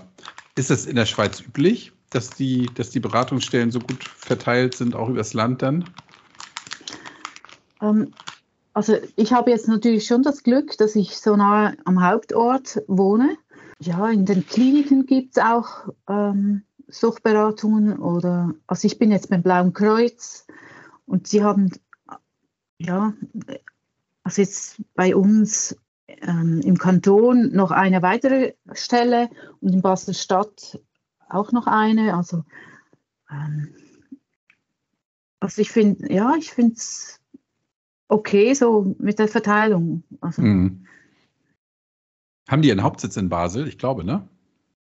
Ist es in der Schweiz üblich, dass die, dass die Beratungsstellen so gut verteilt sind, auch übers Land dann? Ähm, also ich habe jetzt natürlich schon das Glück, dass ich so nahe am Hauptort wohne. Ja, in den Kliniken gibt es auch ähm, Suchtberatungen oder, also ich bin jetzt beim Blauen Kreuz und sie haben, ja, also jetzt bei uns ähm, im Kanton noch eine weitere Stelle und in Basel-Stadt auch noch eine. Also, ähm, also ich finde, ja, ich finde es okay so mit der Verteilung. Also, mhm. Haben die ihren Hauptsitz in Basel? Ich glaube, ne?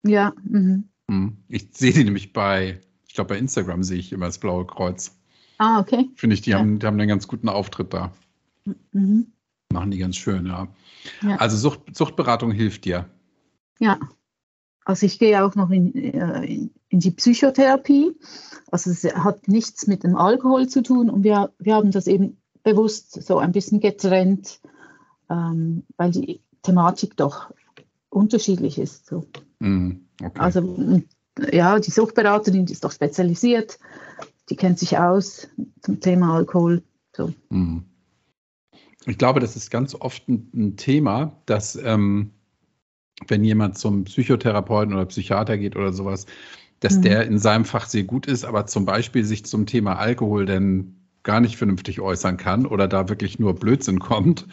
Ja. Mhm. mhm. Ich sehe die nämlich bei, ich glaube, bei Instagram sehe ich immer das Blaue Kreuz. Ah, okay. Finde ich, die, ja. haben, die haben einen ganz guten Auftritt da. Mhm. Machen die ganz schön, ja. ja. Also Sucht, Suchtberatung hilft dir. Ja. Also ich gehe auch noch in, äh, in die Psychotherapie. Also es hat nichts mit dem Alkohol zu tun und wir, wir haben das eben bewusst so ein bisschen getrennt, ähm, weil die Thematik doch unterschiedlich ist. So. Mm, okay. Also ja, die Suchtberaterin ist doch spezialisiert, die kennt sich aus zum Thema Alkohol. So. Mm. Ich glaube, das ist ganz oft ein, ein Thema, dass ähm, wenn jemand zum Psychotherapeuten oder Psychiater geht oder sowas, dass mhm. der in seinem Fach sehr gut ist, aber zum Beispiel sich zum Thema Alkohol denn gar nicht vernünftig äußern kann oder da wirklich nur Blödsinn kommt.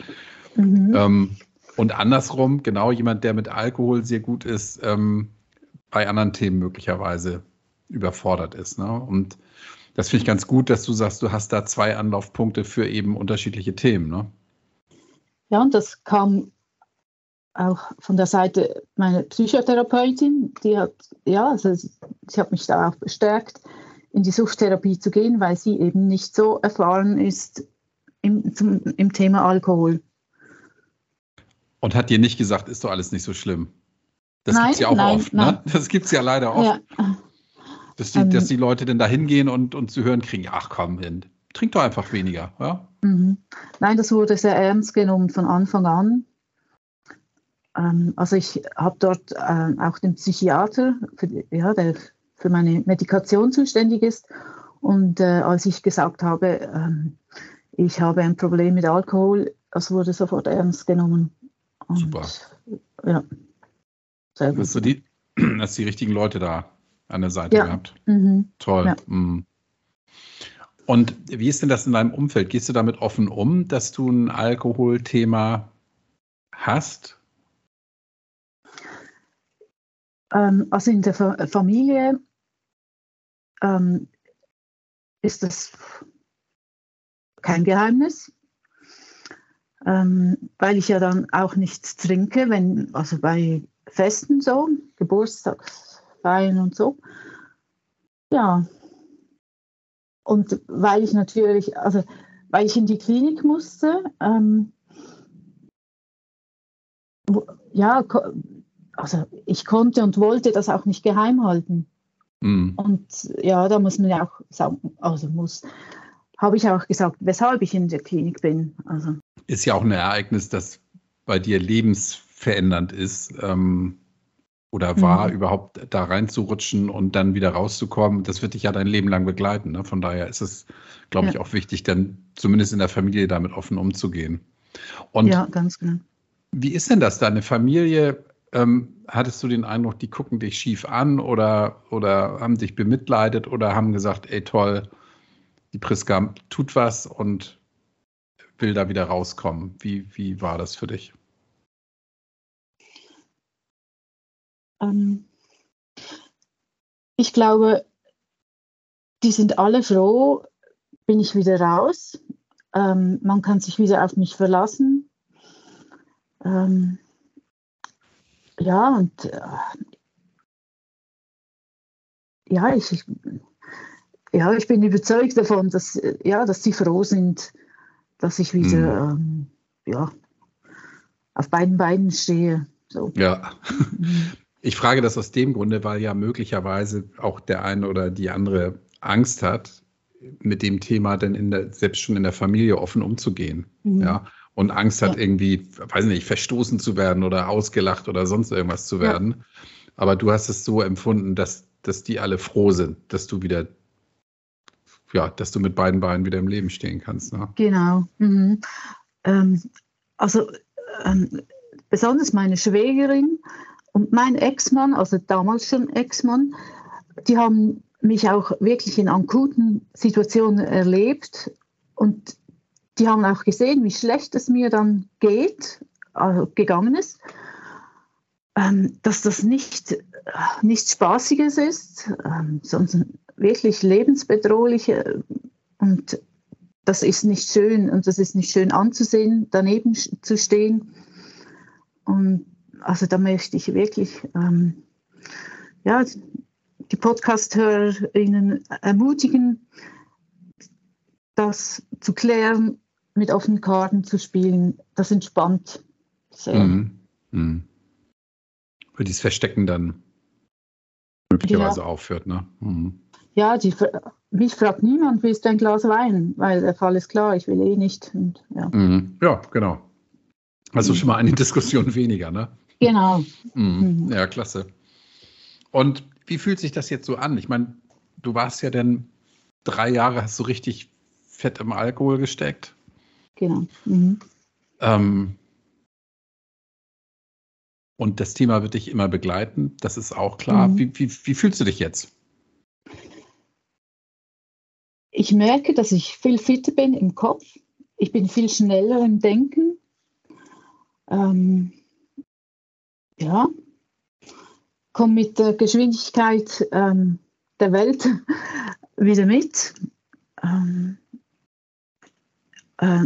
Mhm. Ähm, und andersrum, genau jemand, der mit Alkohol sehr gut ist, ähm, bei anderen Themen möglicherweise überfordert ist. Ne? Und das finde ich ganz gut, dass du sagst, du hast da zwei Anlaufpunkte für eben unterschiedliche Themen. Ne? Ja, und das kam auch von der Seite meiner Psychotherapeutin, die hat, ja, also sie hat mich da auch bestärkt, in die Suchttherapie zu gehen, weil sie eben nicht so erfahren ist im, zum, im Thema Alkohol. Und hat dir nicht gesagt, ist doch alles nicht so schlimm? Das gibt es ja auch nein, oft, ne? nein. ne? Das gibt es ja leider oft. Ja. Dass, die, ähm, dass die Leute dann da hingehen und, und zu hören kriegen, ach komm, trink doch einfach weniger. Ja? Mhm. Nein, das wurde sehr ernst genommen von Anfang an. Ähm, also ich habe dort äh, auch den Psychiater, für, ja, der für meine Medikation zuständig ist. Und äh, als ich gesagt habe, ähm, ich habe ein Problem mit Alkohol, das wurde sofort ernst genommen. Und, Super. Ja. Sehr gut. Hast du die, hast die richtigen Leute da an der Seite ja. gehabt? Mhm. Toll. Ja. Mhm. Und wie ist denn das in deinem Umfeld? Gehst du damit offen um, dass du ein Alkoholthema hast? Ähm, also in der Familie ähm, ist das kein Geheimnis, ähm, weil ich ja dann auch nichts trinke, wenn, also bei Festen so, Geburtstagsfeiern und so. Ja. Und weil ich natürlich, also weil ich in die Klinik musste, ähm, ja, also ich konnte und wollte das auch nicht geheim halten. Mhm. Und ja, da muss man ja auch sagen, also muss, habe ich auch gesagt, weshalb ich in der Klinik bin. Also. Ist ja auch ein Ereignis, das bei dir lebensverändernd ist ähm, oder war, mhm. überhaupt da reinzurutschen und dann wieder rauszukommen. Das wird dich ja dein Leben lang begleiten. Ne? Von daher ist es, glaube ja. ich, auch wichtig, dann zumindest in der Familie damit offen umzugehen. Und ja, ganz genau. Wie ist denn das? Deine Familie ähm, hattest du den Eindruck, die gucken dich schief an oder, oder haben dich bemitleidet oder haben gesagt, ey toll, die Priska tut was und will da wieder rauskommen. Wie, wie war das für dich? Ähm, ich glaube, die sind alle froh, bin ich wieder raus. Ähm, man kann sich wieder auf mich verlassen. Ähm, ja, und äh, ja, ich, ich, ja, ich bin überzeugt davon, dass, ja, dass sie froh sind, dass ich wieder mhm. ähm, ja, auf beiden Beinen stehe. So. Ja. Mhm. Ich frage das aus dem Grunde, weil ja möglicherweise auch der eine oder die andere Angst hat, mit dem Thema dann in der, selbst schon in der Familie offen umzugehen. Mhm. Ja. Und Angst hat, ja. irgendwie, weiß nicht, verstoßen zu werden oder ausgelacht oder sonst irgendwas zu werden. Ja. Aber du hast es so empfunden, dass, dass die alle froh sind, dass du wieder, ja, dass du mit beiden Beinen wieder im Leben stehen kannst. Ne? Genau. Mhm. Ähm, also ähm, besonders meine Schwägerin und mein Ex-Mann, also damals schon Ex-Mann, die haben mich auch wirklich in akuten Situationen erlebt und die haben auch gesehen, wie schlecht es mir dann geht, also gegangen ist, ähm, dass das nicht nichts Spaßiges ist, ähm, sondern wirklich lebensbedrohliche und das ist nicht schön und das ist nicht schön anzusehen, daneben zu stehen. Und also da möchte ich wirklich ähm, ja, die Podcast-HörerInnen ermutigen, das zu klären, mit offenen Karten zu spielen. Das entspannt sehr. Mhm. Mhm. Weil dieses Verstecken dann möglicherweise ja. aufhört, ne? Mhm. Ja, die, mich fragt niemand, willst du ein Glas Wein? Weil der Fall ist klar, ich will eh nicht. Und, ja. Mhm. ja, genau. Also schon mal eine Diskussion weniger, ne? Genau. Mhm. Ja, klasse. Und wie fühlt sich das jetzt so an? Ich meine, du warst ja dann drei Jahre, hast du richtig fett im Alkohol gesteckt. Genau. Mhm. Ähm, und das Thema wird dich immer begleiten, das ist auch klar. Mhm. Wie, wie, wie fühlst du dich jetzt? Ich merke, dass ich viel fitter bin im Kopf. Ich bin viel schneller im Denken. Ähm, ja, komme mit der Geschwindigkeit ähm, der Welt wieder mit. Ähm, äh,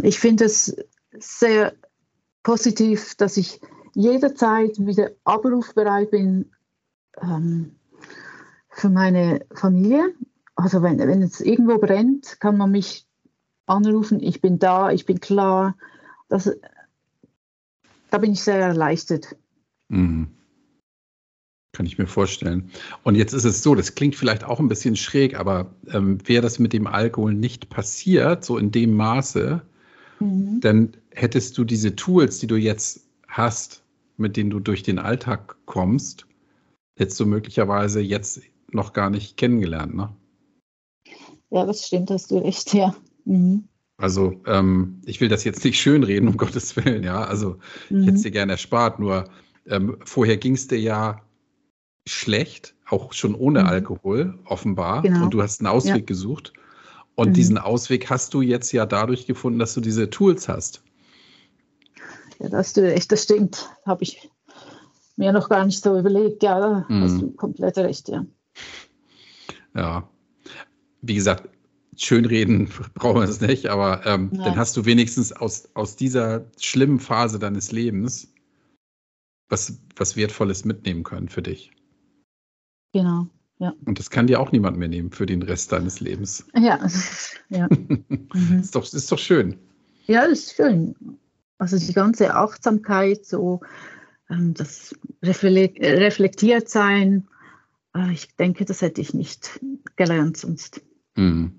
ich finde es sehr positiv, dass ich jederzeit wieder abrufbereit bin ähm, für meine Familie. Also wenn, wenn es irgendwo brennt, kann man mich anrufen, ich bin da, ich bin klar. Das, da bin ich sehr erleichtert. Mhm. Kann ich mir vorstellen. Und jetzt ist es so, das klingt vielleicht auch ein bisschen schräg, aber ähm, wäre das mit dem Alkohol nicht passiert, so in dem Maße, mhm. dann hättest du diese Tools, die du jetzt hast, mit denen du durch den Alltag kommst, hättest du möglicherweise jetzt noch gar nicht kennengelernt, ne? Ja, das stimmt, hast du recht, ja. Mhm. Also ähm, ich will das jetzt nicht schönreden, um Gottes Willen, ja. Also mhm. ich hätte es dir gerne erspart, nur ähm, vorher ging es dir ja schlecht, auch schon ohne mhm. Alkohol, offenbar. Genau. Und du hast einen Ausweg ja. gesucht. Und mhm. diesen Ausweg hast du jetzt ja dadurch gefunden, dass du diese Tools hast. Ja, das, echt, das stimmt. Habe ich mir noch gar nicht so überlegt. Ja, da mhm. hast du komplett recht, ja. Ja. Wie gesagt, schönreden brauchen wir es nicht, aber ähm, dann hast du wenigstens aus, aus dieser schlimmen Phase deines Lebens was, was Wertvolles mitnehmen können für dich. Genau, ja. Und das kann dir auch niemand mehr nehmen für den Rest deines Lebens. Ja, ja. mhm. ist, doch, ist doch schön. Ja, ist schön. Also die ganze Achtsamkeit, so ähm, das reflektiert sein, äh, ich denke, das hätte ich nicht gelernt sonst. Mhm.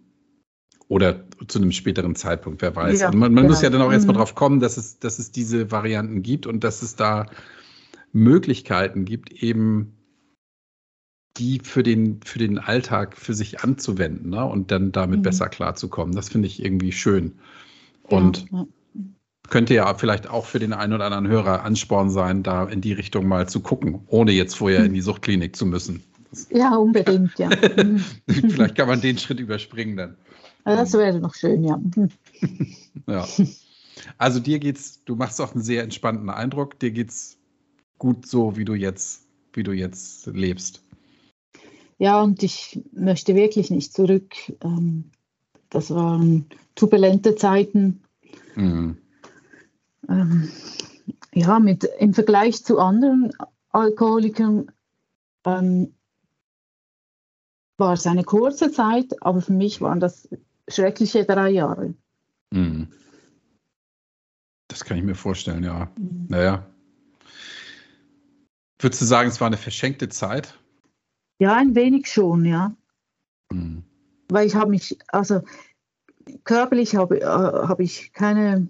Oder zu einem späteren Zeitpunkt, wer weiß. Ja, man, man genau. muss ja dann auch erstmal mhm. drauf kommen, dass es, dass es diese Varianten gibt und dass es da Möglichkeiten gibt, eben die für den, für den Alltag für sich anzuwenden ne? und dann damit mhm. besser klarzukommen. Das finde ich irgendwie schön. Und ja, könnte ja vielleicht auch für den einen oder anderen Hörer Ansporn sein, da in die Richtung mal zu gucken, ohne jetzt vorher in die Suchtklinik zu müssen. Ja, unbedingt, ja. vielleicht kann man den Schritt überspringen dann. Das wäre noch schön, ja. ja. Also dir geht's, du machst auch einen sehr entspannten Eindruck, dir geht's gut so, wie du jetzt, wie du jetzt lebst. Ja, und ich möchte wirklich nicht zurück. Ähm, das waren turbulente Zeiten. Mhm. Ähm, ja, mit, im Vergleich zu anderen Alkoholikern ähm, war es eine kurze Zeit, aber für mich waren das schreckliche drei Jahre. Mhm. Das kann ich mir vorstellen, ja. Mhm. Naja. Würdest du sagen, es war eine verschenkte Zeit? Ja, ein wenig schon, ja. Mhm. Weil ich habe mich, also körperlich habe äh, hab ich keine,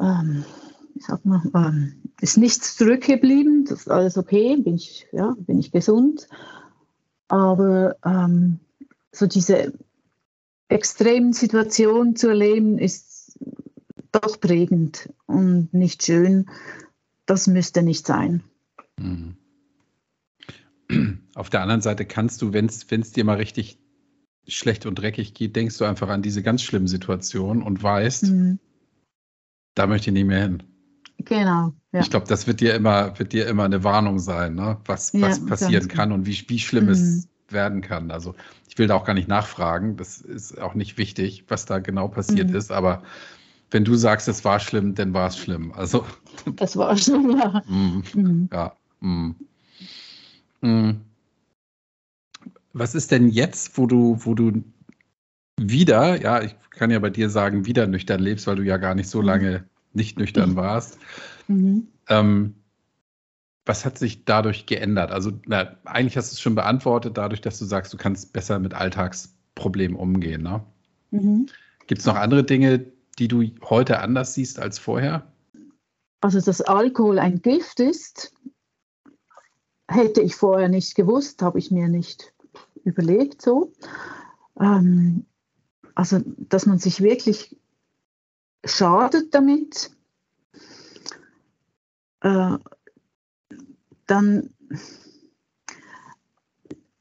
ähm, ich sag mal, ähm, ist nichts zurückgeblieben, das ist alles okay, bin ich, ja, bin ich gesund. Aber ähm, so diese extremen Situationen zu erleben, ist doch prägend und nicht schön. Das müsste nicht sein. Mhm. Auf der anderen Seite kannst du, wenn es dir mal richtig schlecht und dreckig geht, denkst du einfach an diese ganz schlimmen Situationen und weißt, mhm. da möchte ich nicht mehr hin. Genau. Ja. Ich glaube, das wird dir immer, wird dir immer eine Warnung sein, ne? was, ja, was passieren kann und wie, wie schlimm mhm. es werden kann. Also ich will da auch gar nicht nachfragen. Das ist auch nicht wichtig, was da genau passiert mhm. ist. Aber wenn du sagst, es war schlimm, dann war es schlimm. Also das war schlimm, ja. Mhm. Mhm. Ja. Mhm. Mhm. Was ist denn jetzt, wo du, wo du wieder, ja, ich kann ja bei dir sagen, wieder nüchtern lebst, weil du ja gar nicht so mhm. lange nicht nüchtern warst. Mhm. Ähm, was hat sich dadurch geändert? Also, na, eigentlich hast du es schon beantwortet, dadurch, dass du sagst, du kannst besser mit Alltagsproblemen umgehen. Ne? Mhm. Gibt es noch andere Dinge, die du heute anders siehst als vorher? Also, dass Alkohol ein Gift ist, hätte ich vorher nicht gewusst, habe ich mir nicht überlegt so. Ähm, also, dass man sich wirklich schadet damit, äh, dann,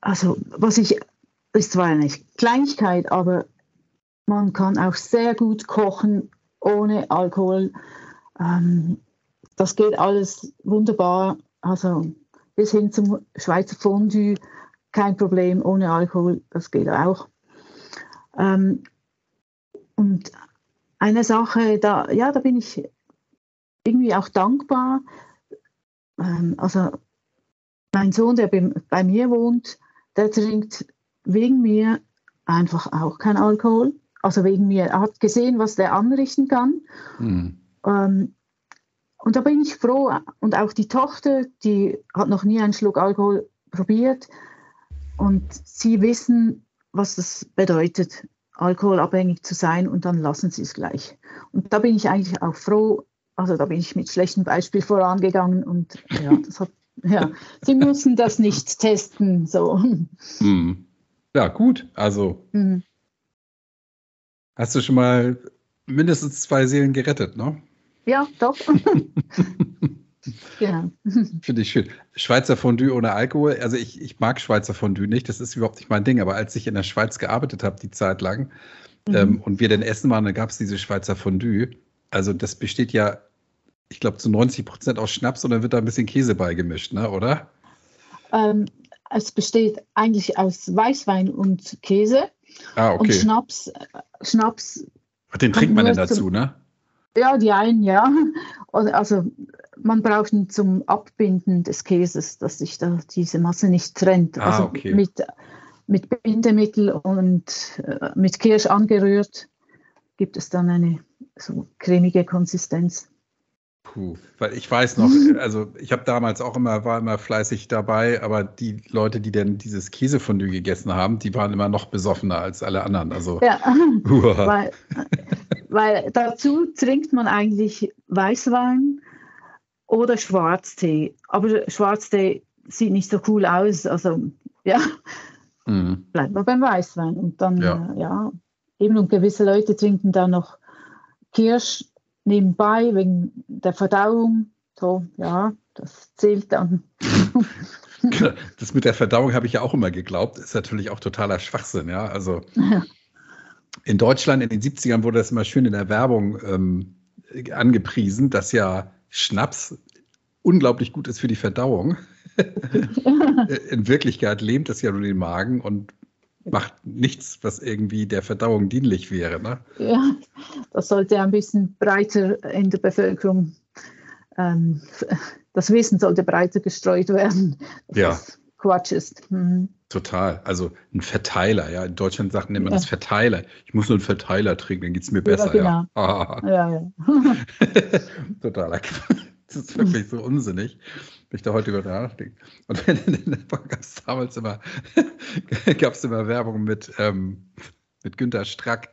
also was ich, ist zwar eine Kleinigkeit, aber man kann auch sehr gut kochen ohne Alkohol. Ähm, das geht alles wunderbar. Also bis hin zum Schweizer Fondue, kein Problem ohne Alkohol, das geht auch. Ähm, und eine Sache, da, ja, da bin ich irgendwie auch dankbar. Ähm, also mein Sohn, der bei, bei mir wohnt, der trinkt wegen mir einfach auch kein Alkohol. Also wegen mir. Er hat gesehen, was der anrichten kann. Mhm. Ähm, und da bin ich froh. Und auch die Tochter, die hat noch nie einen Schluck Alkohol probiert. Und sie wissen, was das bedeutet alkoholabhängig zu sein und dann lassen sie es gleich. Und da bin ich eigentlich auch froh, also da bin ich mit schlechtem Beispiel vorangegangen und ja, das hat, ja, sie müssen das nicht testen, so. Mhm. Ja, gut, also mhm. hast du schon mal mindestens zwei Seelen gerettet, ne? Ja, doch. Ja. Finde ich schön. Schweizer Fondue ohne Alkohol. Also ich, ich mag Schweizer Fondue nicht, das ist überhaupt nicht mein Ding. Aber als ich in der Schweiz gearbeitet habe, die Zeit lang, mhm. ähm, und wir dann essen waren, dann gab es diese Schweizer Fondue. Also das besteht ja, ich glaube, zu 90 Prozent aus Schnaps und dann wird da ein bisschen Käse beigemischt, ne? oder? Ähm, es besteht eigentlich aus Weißwein und Käse. Ah, okay. Und Schnaps, Schnaps. Den trinkt man denn dazu, ne? Ja, die einen, ja. Also man braucht ihn zum Abbinden des Käses, dass sich da diese Masse nicht trennt. Ah, also okay. mit, mit Bindemittel und äh, mit Kirsch angerührt gibt es dann eine so cremige Konsistenz. Puh, weil ich weiß noch, also ich habe damals auch immer, war immer fleißig dabei, aber die Leute, die denn dieses Käsefondue gegessen haben, die waren immer noch besoffener als alle anderen. Also, ja, weil, weil dazu trinkt man eigentlich Weißwein oder Schwarztee. Aber Schwarztee sieht nicht so cool aus. Also ja, mhm. bleibt man beim Weißwein. Und dann, ja. Äh, ja, eben und gewisse Leute trinken da noch Kirsch nebenbei wegen der Verdauung. So, ja, das zählt dann. Genau, das mit der Verdauung habe ich ja auch immer geglaubt, ist natürlich auch totaler Schwachsinn, ja. Also in Deutschland in den 70ern wurde das immer schön in der Werbung ähm, angepriesen, dass ja Schnaps unglaublich gut ist für die Verdauung. in Wirklichkeit lähmt es ja nur den Magen und macht nichts, was irgendwie der Verdauung dienlich wäre. Ne? Ja, das sollte ein bisschen breiter in der Bevölkerung, ähm, das Wissen sollte breiter gestreut werden. ja. Quatsch ist. Mhm. Total. Also ein Verteiler, ja. In Deutschland sagt man ja. das Verteiler. Ich muss nur einen Verteiler trinken, dann geht es mir besser. Ja, genau. ja. Ah. ja, ja. Totaler Das ist wirklich so unsinnig wenn ich da heute über nachdenke. Und gab es damals immer, gab es immer Werbung mit, ähm, mit Günter Strack,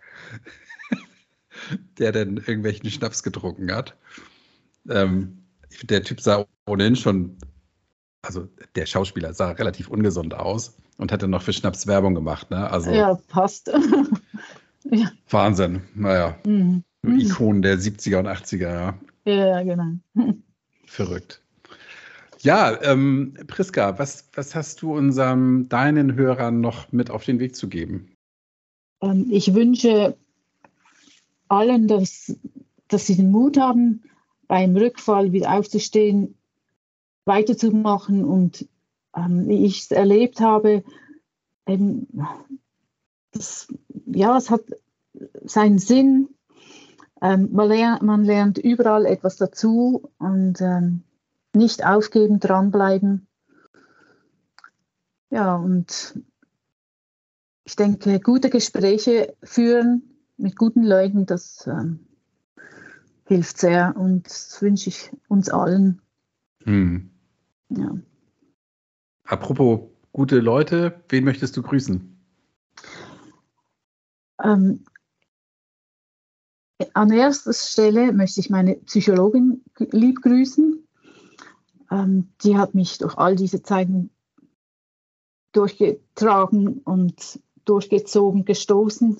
der dann irgendwelchen Schnaps getrunken hat. Ähm, der Typ sah ohnehin schon, also der Schauspieler sah relativ ungesund aus und hatte noch für Schnaps Werbung gemacht. Ne? Also, ja, passt. ja. Wahnsinn, naja. Mhm. Ikonen der 70er und 80er, ja. Ja, genau. Verrückt. Ja, ähm, Priska, was, was hast du unserem, deinen Hörern noch mit auf den Weg zu geben? Ähm, ich wünsche allen, dass, dass sie den Mut haben, beim Rückfall wieder aufzustehen, weiterzumachen und ähm, wie ich es erlebt habe, eben, das, ja, es hat seinen Sinn. Ähm, man, lernt, man, lernt, überall etwas dazu und ähm, nicht aufgeben, dranbleiben. Ja, und ich denke, gute Gespräche führen mit guten Leuten, das ähm, hilft sehr und das wünsche ich uns allen. Hm. Ja. Apropos gute Leute, wen möchtest du grüßen? Ähm, an erster Stelle möchte ich meine Psychologin lieb grüßen, ähm, die hat mich durch all diese Zeiten durchgetragen und durchgezogen, gestoßen.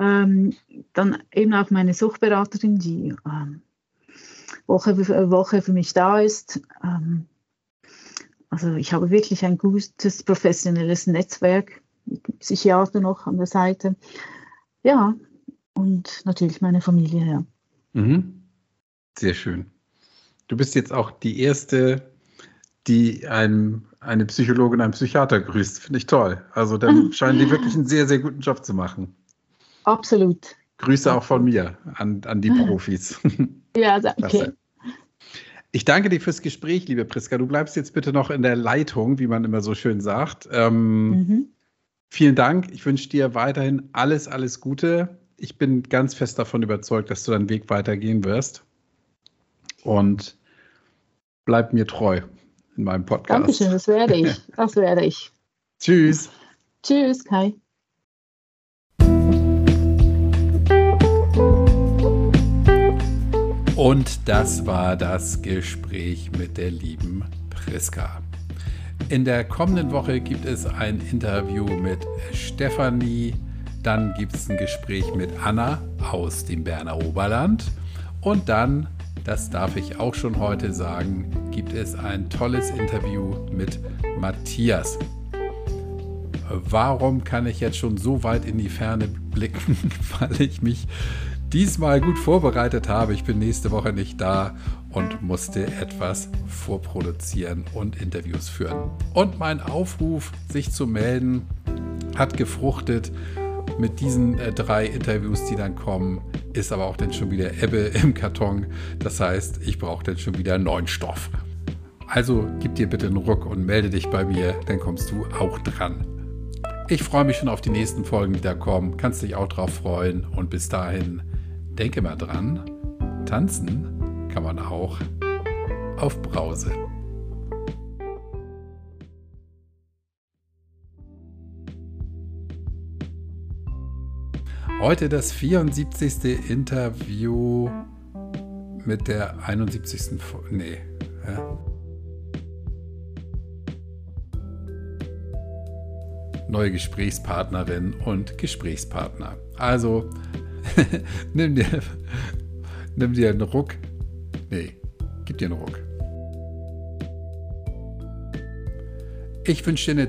Ähm, dann eben auch meine Suchtberaterin, die ähm, Woche für Woche für mich da ist. Ähm, also ich habe wirklich ein gutes professionelles Netzwerk mit Psychiater noch an der Seite. Ja, und natürlich meine Familie, ja. Mhm. Sehr schön. Du bist jetzt auch die erste, die einem, eine Psychologin, einen Psychiater grüßt. Finde ich toll. Also dann scheinen die wirklich einen sehr, sehr guten Job zu machen. Absolut. Grüße auch von mir an, an die Profis. Ja, danke. Ich danke dir fürs Gespräch, liebe Priska. Du bleibst jetzt bitte noch in der Leitung, wie man immer so schön sagt. Ähm, mhm. Vielen Dank. Ich wünsche dir weiterhin alles, alles Gute. Ich bin ganz fest davon überzeugt, dass du deinen Weg weitergehen wirst. Und bleib mir treu in meinem Podcast. Dankeschön, das werde ich. Das werde ich. Tschüss. Tschüss, Kai. Und das war das Gespräch mit der lieben Priska. In der kommenden Woche gibt es ein Interview mit Stefanie. Dann gibt es ein Gespräch mit Anna aus dem Berner Oberland. Und dann das darf ich auch schon heute sagen, gibt es ein tolles Interview mit Matthias. Warum kann ich jetzt schon so weit in die Ferne blicken? Weil ich mich diesmal gut vorbereitet habe. Ich bin nächste Woche nicht da und musste etwas vorproduzieren und Interviews führen. Und mein Aufruf, sich zu melden, hat gefruchtet mit diesen äh, drei Interviews, die dann kommen ist aber auch dann schon wieder Ebbe im Karton. Das heißt, ich brauche dann schon wieder neuen Stoff. Also gib dir bitte einen Ruck und melde dich bei mir, dann kommst du auch dran. Ich freue mich schon auf die nächsten Folgen, die da kommen. Kannst dich auch drauf freuen. Und bis dahin, denke mal dran, tanzen kann man auch auf Brause. Heute das 74. Interview mit der 71. Nee. Neue Gesprächspartnerin und Gesprächspartner. Also, nimm, dir, nimm dir einen Ruck. Nee, gib dir einen Ruck. Ich wünsche dir eine